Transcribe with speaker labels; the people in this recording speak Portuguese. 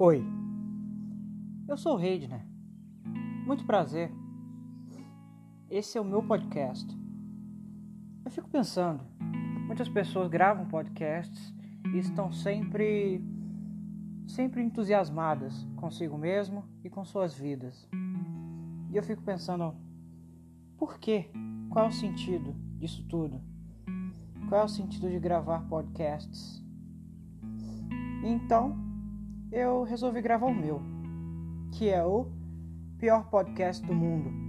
Speaker 1: Oi, eu sou o Reidner. Muito prazer. Esse é o meu podcast. Eu fico pensando, muitas pessoas gravam podcasts e estão sempre sempre entusiasmadas consigo mesmo e com suas vidas. E eu fico pensando, por quê? Qual é o sentido disso tudo? Qual é o sentido de gravar podcasts? Então, eu resolvi gravar o meu, que é o pior podcast do mundo.